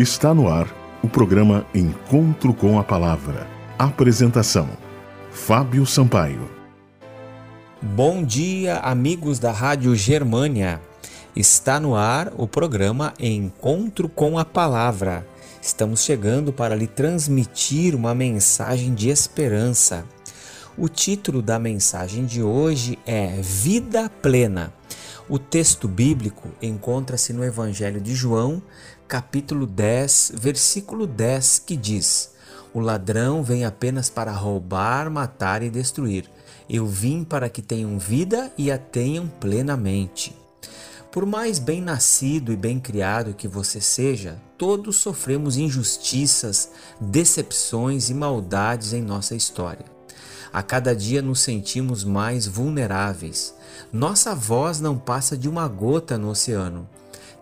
Está no ar o programa Encontro com a Palavra. Apresentação: Fábio Sampaio. Bom dia, amigos da Rádio Germânia. Está no ar o programa Encontro com a Palavra. Estamos chegando para lhe transmitir uma mensagem de esperança. O título da mensagem de hoje é Vida Plena. O texto bíblico encontra-se no Evangelho de João, capítulo 10, versículo 10, que diz: O ladrão vem apenas para roubar, matar e destruir. Eu vim para que tenham vida e a tenham plenamente. Por mais bem nascido e bem criado que você seja, todos sofremos injustiças, decepções e maldades em nossa história. A cada dia nos sentimos mais vulneráveis. Nossa voz não passa de uma gota no oceano.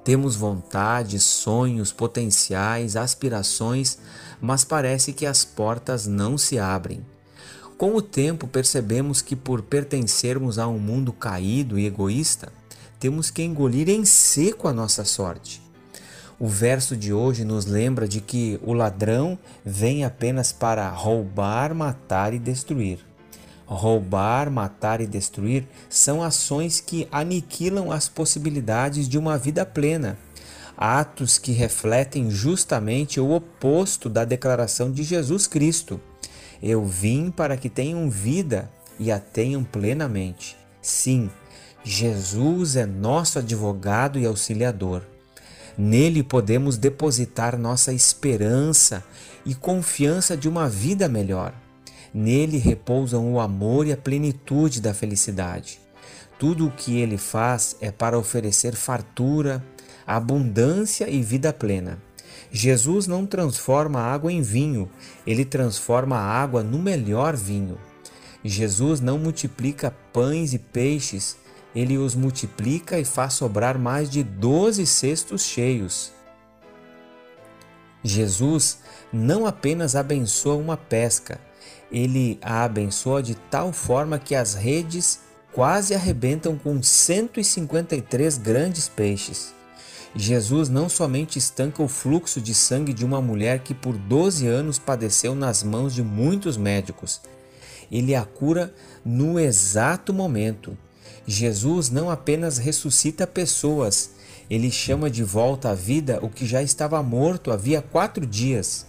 Temos vontades, sonhos, potenciais, aspirações, mas parece que as portas não se abrem. Com o tempo, percebemos que, por pertencermos a um mundo caído e egoísta, temos que engolir em seco a nossa sorte. O verso de hoje nos lembra de que o ladrão vem apenas para roubar, matar e destruir. Roubar, matar e destruir são ações que aniquilam as possibilidades de uma vida plena, atos que refletem justamente o oposto da declaração de Jesus Cristo. Eu vim para que tenham vida e a tenham plenamente. Sim, Jesus é nosso advogado e auxiliador. Nele podemos depositar nossa esperança e confiança de uma vida melhor. Nele repousam o amor e a plenitude da felicidade. Tudo o que ele faz é para oferecer fartura, abundância e vida plena. Jesus não transforma água em vinho, ele transforma a água no melhor vinho. Jesus não multiplica pães e peixes, ele os multiplica e faz sobrar mais de doze cestos cheios. Jesus não apenas abençoa uma pesca, ele a abençoa de tal forma que as redes quase arrebentam com 153 grandes peixes. Jesus não somente estanca o fluxo de sangue de uma mulher que por 12 anos padeceu nas mãos de muitos médicos, ele a cura no exato momento. Jesus não apenas ressuscita pessoas, ele chama de volta à vida o que já estava morto havia quatro dias.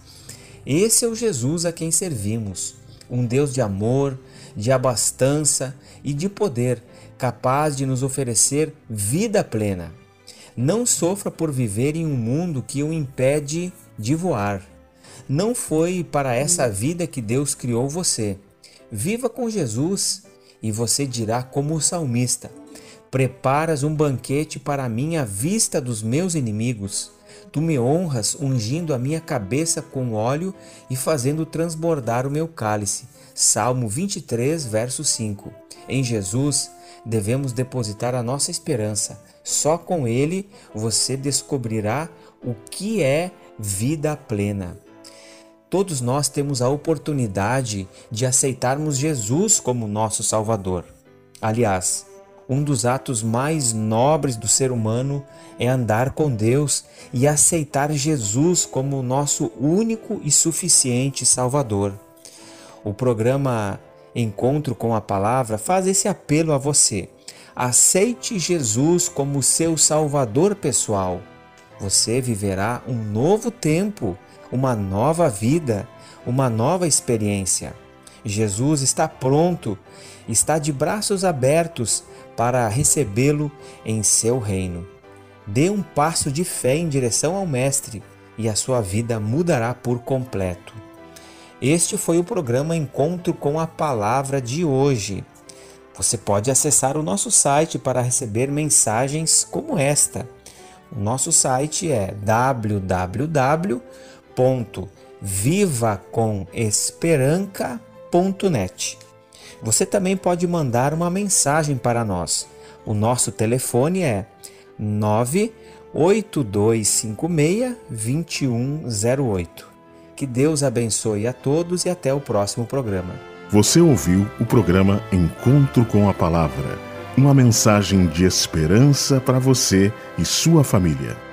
Esse é o Jesus a quem servimos, um Deus de amor, de abastança e de poder, capaz de nos oferecer vida plena. Não sofra por viver em um mundo que o impede de voar. Não foi para essa vida que Deus criou você. Viva com Jesus e você dirá, como o salmista: Preparas um banquete para mim à vista dos meus inimigos. Tu me honras ungindo a minha cabeça com óleo e fazendo transbordar o meu cálice. Salmo 23, verso 5. Em Jesus devemos depositar a nossa esperança. Só com Ele você descobrirá o que é vida plena. Todos nós temos a oportunidade de aceitarmos Jesus como nosso Salvador. Aliás, um dos atos mais nobres do ser humano é andar com Deus e aceitar Jesus como nosso único e suficiente Salvador. O programa Encontro com a Palavra faz esse apelo a você. Aceite Jesus como seu Salvador pessoal. Você viverá um novo tempo uma nova vida, uma nova experiência. Jesus está pronto, está de braços abertos para recebê-lo em seu reino. Dê um passo de fé em direção ao Mestre e a sua vida mudará por completo. Este foi o programa Encontro com a Palavra de hoje. Você pode acessar o nosso site para receber mensagens como esta. O nosso site é www www.vivacomesperanca.net. Você também pode mandar uma mensagem para nós. O nosso telefone é 98256 2108. Que Deus abençoe a todos e até o próximo programa. Você ouviu o programa Encontro com a Palavra, uma mensagem de esperança para você e sua família.